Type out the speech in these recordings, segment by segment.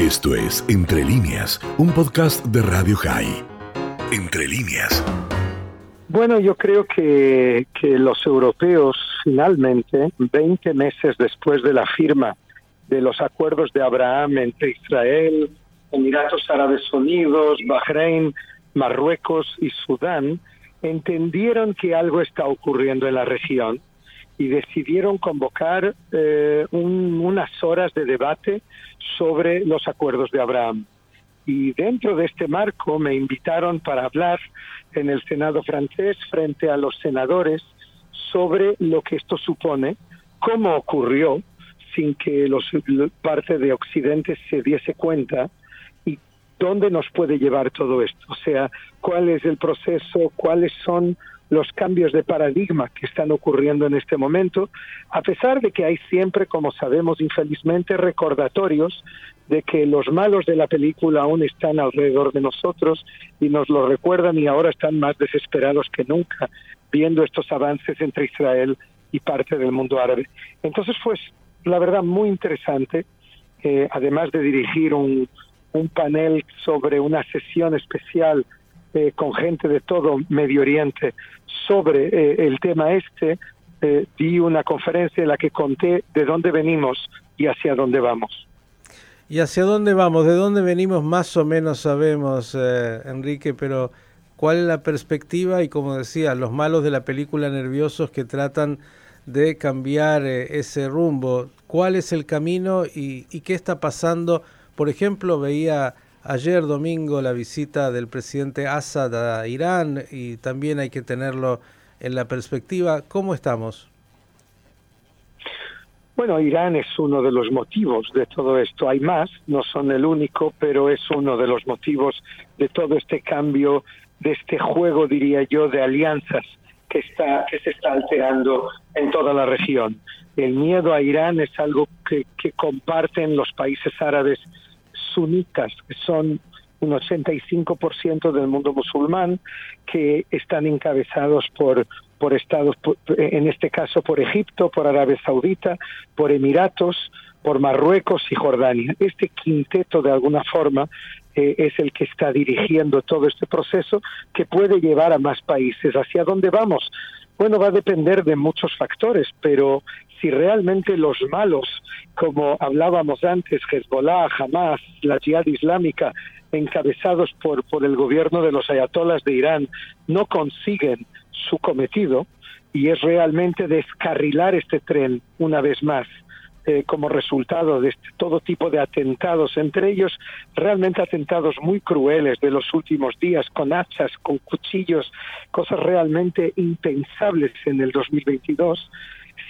Esto es Entre líneas, un podcast de Radio High. Entre líneas. Bueno, yo creo que, que los europeos finalmente, 20 meses después de la firma de los acuerdos de Abraham entre Israel, Emiratos Árabes Unidos, Bahrein, Marruecos y Sudán, entendieron que algo está ocurriendo en la región y decidieron convocar eh, unas horas de debate sobre los acuerdos de Abraham. Y dentro de este marco me invitaron para hablar en el Senado francés frente a los senadores sobre lo que esto supone, cómo ocurrió sin que los parte de Occidente se diese cuenta y dónde nos puede llevar todo esto. O sea, cuál es el proceso, cuáles son los cambios de paradigma que están ocurriendo en este momento, a pesar de que hay siempre, como sabemos infelizmente, recordatorios de que los malos de la película aún están alrededor de nosotros y nos lo recuerdan y ahora están más desesperados que nunca viendo estos avances entre Israel y parte del mundo árabe. Entonces fue, la verdad, muy interesante, eh, además de dirigir un panel sobre una sesión especial eh, con gente de todo Medio Oriente sobre eh, el tema este, eh, di una conferencia en la que conté de dónde venimos y hacia dónde vamos. ¿Y hacia dónde vamos? ¿De dónde venimos? Más o menos sabemos, Enrique, pero ¿cuál es la perspectiva? Y como decía, los malos de la película nerviosos que tratan de cambiar ese rumbo. ¿Cuál es el camino y qué está pasando? Por ejemplo, veía ayer domingo la visita del presidente Assad a Irán y también hay que tenerlo en la perspectiva. ¿Cómo estamos? Bueno, Irán es uno de los motivos de todo esto. Hay más, no son el único, pero es uno de los motivos de todo este cambio, de este juego, diría yo, de alianzas que está que se está alterando en toda la región. El miedo a Irán es algo que, que comparten los países árabes sunitas, que son un 85% del mundo musulmán, que están encabezados por, por estados, en este caso por Egipto, por Arabia Saudita, por Emiratos, por Marruecos y Jordania. Este quinteto, de alguna forma, eh, es el que está dirigiendo todo este proceso que puede llevar a más países. ¿Hacia dónde vamos? Bueno, va a depender de muchos factores, pero si realmente los malos, como hablábamos antes, Hezbollah, Hamas, la Jihad Islámica, encabezados por, por el gobierno de los ayatolas de Irán, no consiguen su cometido, y es realmente descarrilar este tren una vez más, eh, como resultado de este, todo tipo de atentados, entre ellos realmente atentados muy crueles de los últimos días, con hachas, con cuchillos, cosas realmente impensables en el 2022.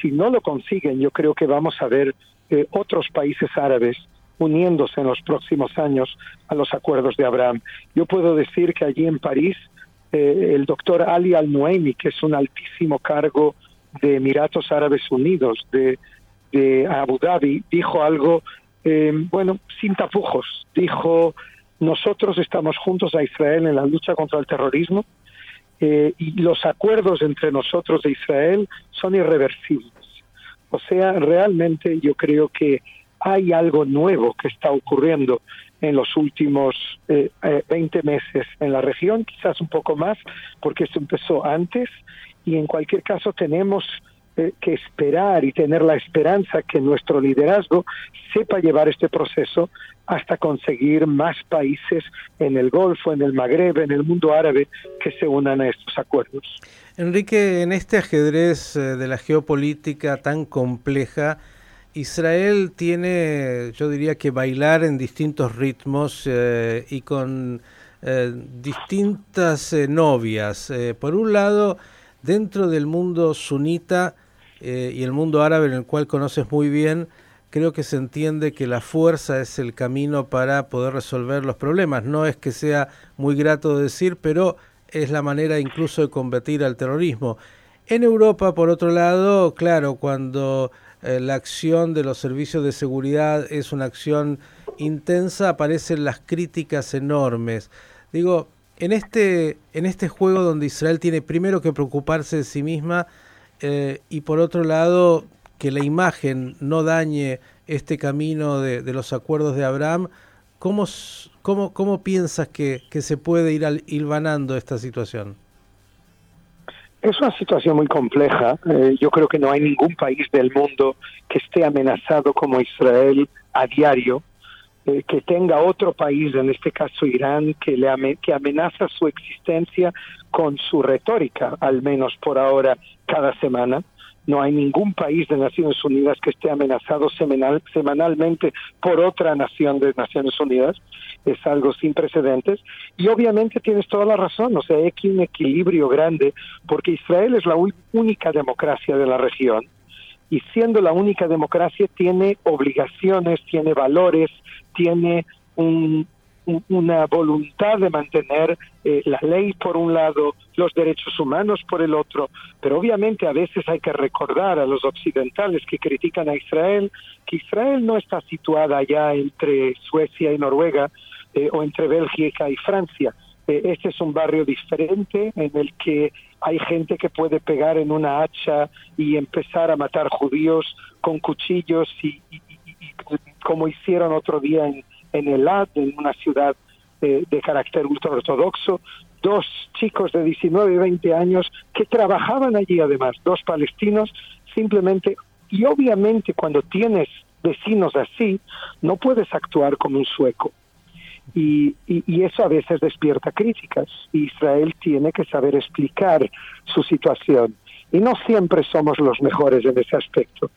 Si no lo consiguen, yo creo que vamos a ver otros países árabes uniéndose en los próximos años a los acuerdos de Abraham. Yo puedo decir que allí en París, eh, el doctor Ali Al-Nuaimi, que es un altísimo cargo de Emiratos Árabes Unidos, de de Abu Dhabi dijo algo, eh, bueno, sin tapujos. Dijo, nosotros estamos juntos a Israel en la lucha contra el terrorismo eh, y los acuerdos entre nosotros e Israel son irreversibles. O sea, realmente yo creo que hay algo nuevo que está ocurriendo en los últimos eh, 20 eh, meses en la región, quizás un poco más, porque esto empezó antes, y en cualquier caso tenemos eh, que esperar y tener la esperanza que nuestro liderazgo sepa llevar este proceso hasta conseguir más países en el Golfo, en el Magreb, en el mundo árabe que se unan a estos acuerdos. Enrique, en este ajedrez eh, de la geopolítica tan compleja, Israel tiene, yo diría que bailar en distintos ritmos eh, y con distintas novias. por un lado, dentro del mundo sunita eh, y el mundo árabe en el cual conoces muy bien, creo que se entiende que la fuerza es el camino para poder resolver los problemas. No es que sea muy grato decir, pero es la manera incluso de combatir al terrorismo. En Europa, por otro lado, claro, cuando eh, la acción de los servicios de seguridad es una acción intensa, aparecen las críticas enormes. Digo, en este, en este juego donde Israel tiene primero que preocuparse de sí misma eh, y por otro lado que la imagen no dañe este camino de, los acuerdos de Abraham, ¿cómo, cómo, cómo piensas que, que se puede ir al, hilvanando esta situación? Es una situación muy compleja. Eh, yo creo que no hay ningún país del mundo que esté amenazado como Israel a diario, eh, que tenga otro país, en este caso Irán, que, le que amenaza su existencia con su retórica, al menos por ahora, cada semana. No hay ningún país de Naciones Unidas que esté amenazado semanal, semanalmente por otra nación de Naciones Unidas. Es algo sin precedentes. Y obviamente tienes toda la razón. O sea, hay aquí un equilibrio grande porque Israel es la única democracia de la región. Y siendo la única democracia tiene obligaciones, tiene valores, tiene un, una voluntad de mantener eh, la ley por un lado, los derechos humanos por el otro, pero obviamente a veces hay que recordar a los occidentales que critican a Israel que Israel no está situada allá entre Suecia y Noruega eh, o entre Bélgica y Francia. Eh, este es un barrio diferente en el que hay gente que puede pegar en una hacha y empezar a matar judíos con cuchillos y como hicieron otro día en, en Elad, en una ciudad de, de carácter ultraortodoxo, dos chicos de 19 y 20 años que trabajaban allí además, dos palestinos, simplemente, y obviamente cuando tienes vecinos así, no puedes actuar como un sueco. Y, eso a veces despierta críticas. Israel tiene que saber explicar su situación. Y no siempre somos los mejores en ese aspecto.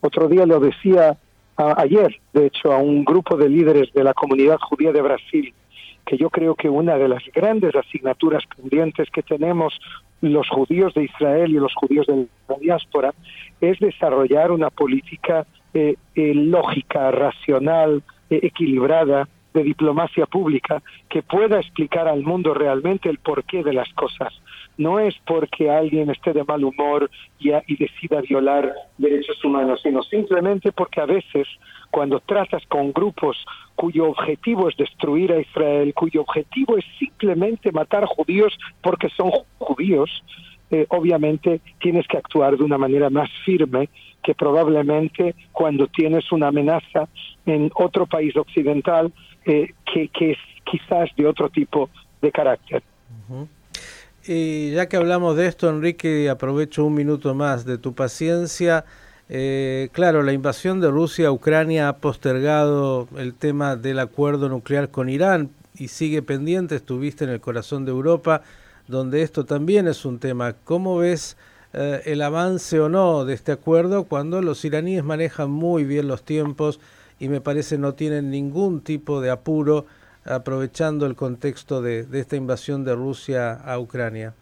Otro día lo decía ayer, de hecho, a un grupo de líderes de la comunidad judía de Brasil, que yo creo que una de las grandes asignaturas pendientes que tenemos los judíos de Israel y los judíos de la diáspora es desarrollar una política eh, eh, lógica, racional, eh, equilibrada de diplomacia pública que pueda explicar al mundo realmente el porqué de las cosas. No es porque alguien esté de mal humor y, y, decida violar derechos humanos, sino simplemente porque a veces cuando tratas con grupos cuyo objetivo es destruir a Israel, cuyo objetivo es simplemente matar judíos porque son judíos, eh, obviamente tienes que actuar de una manera más firme que probablemente cuando tienes una amenaza en otro país occidental eh, que, es quizás de otro tipo de carácter. Y ya que hablamos de esto, Enrique, aprovecho un minuto más de tu paciencia. Eh, claro, la invasión de Rusia a Ucrania ha postergado el tema del acuerdo nuclear con Irán y sigue pendiente. Estuviste en el corazón de Europa, donde esto también es un tema. ¿Cómo ves eh, el avance o no de este acuerdo cuando los iraníes manejan muy bien los tiempos y me parece no tienen ningún tipo de apuro? aprovechando el contexto de, esta invasión de Rusia a Ucrania?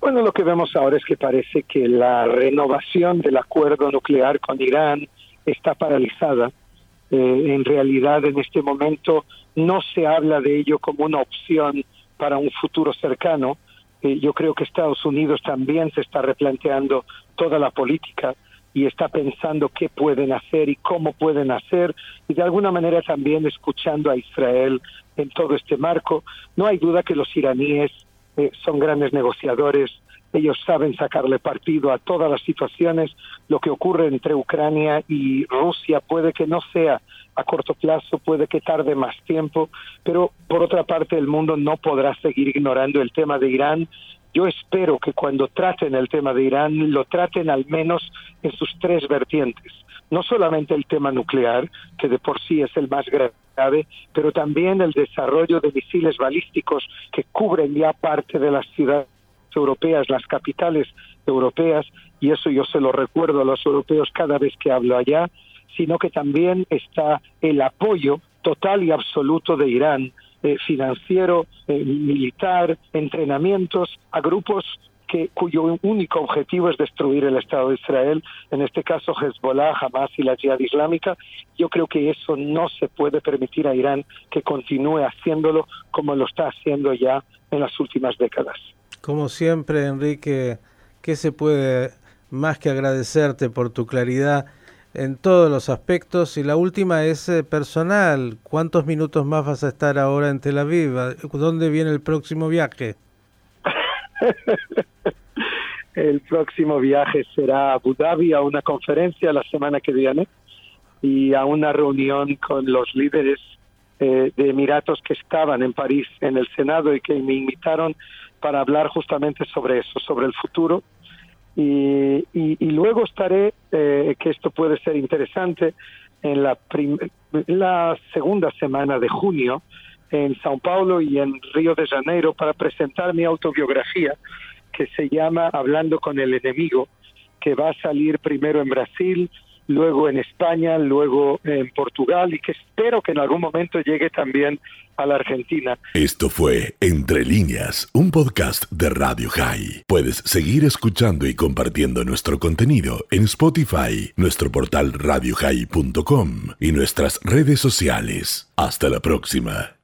Bueno, lo que vemos ahora es que parece que la renovación del acuerdo nuclear con Irán está paralizada. Eh, en realidad, en este momento no se habla de ello como una opción para un futuro cercano. Eh, yo creo que Estados Unidos también se está replanteando toda la política y está pensando qué pueden hacer y cómo pueden hacer y de alguna manera también escuchando a Israel en todo este marco. No hay duda que los iraníes eh, son grandes negociadores, ellos saben sacarle partido a todas las situaciones. Lo que ocurre entre Ucrania y Rusia puede que no sea a corto plazo, puede que tarde más tiempo, pero por otra parte el mundo no podrá seguir ignorando el tema de Irán yo espero que cuando traten el tema de Irán lo traten al menos en sus tres vertientes. No solamente el tema nuclear, que de por sí es el más grave, pero también el desarrollo de misiles balísticos que cubren ya parte de las ciudades europeas, las capitales europeas, y eso yo se lo recuerdo a los europeos cada vez que hablo allá, sino que también está el apoyo total y absoluto de Irán eh, financiero, eh, militar, entrenamientos a grupos que, cuyo único objetivo es destruir el Estado de Israel, en este caso Hezbollah, Hamas y la Jihad Islámica. Yo creo que eso no se puede permitir a Irán que continúe haciéndolo como lo está haciendo ya en las últimas décadas. Como siempre, Enrique, ¿qué se puede más que agradecerte por tu claridad en todos los aspectos. Y la última es eh, personal. ¿Cuántos minutos más vas a estar ahora en Tel Aviv? ¿Dónde viene el próximo viaje? el próximo viaje será a Abu Dhabi a una conferencia la semana que viene. y a una reunión con los líderes eh, de Emiratos que estaban en París en el Senado y que me invitaron para hablar justamente sobre eso, sobre el futuro. Y, y, luego estaré, eh, que esto puede ser interesante, en la, la segunda semana de junio en Sao Paulo y en Río de Janeiro para presentar mi autobiografía que se llama Hablando con el enemigo, que va a salir primero en Brasil, luego en España, luego en Portugal y que espero que en algún momento llegue también a la Argentina. Esto fue Entre líneas, un podcast de Radio High. Puedes seguir escuchando y compartiendo nuestro contenido en Spotify, nuestro portal radiohigh.com y nuestras redes sociales. Hasta la próxima.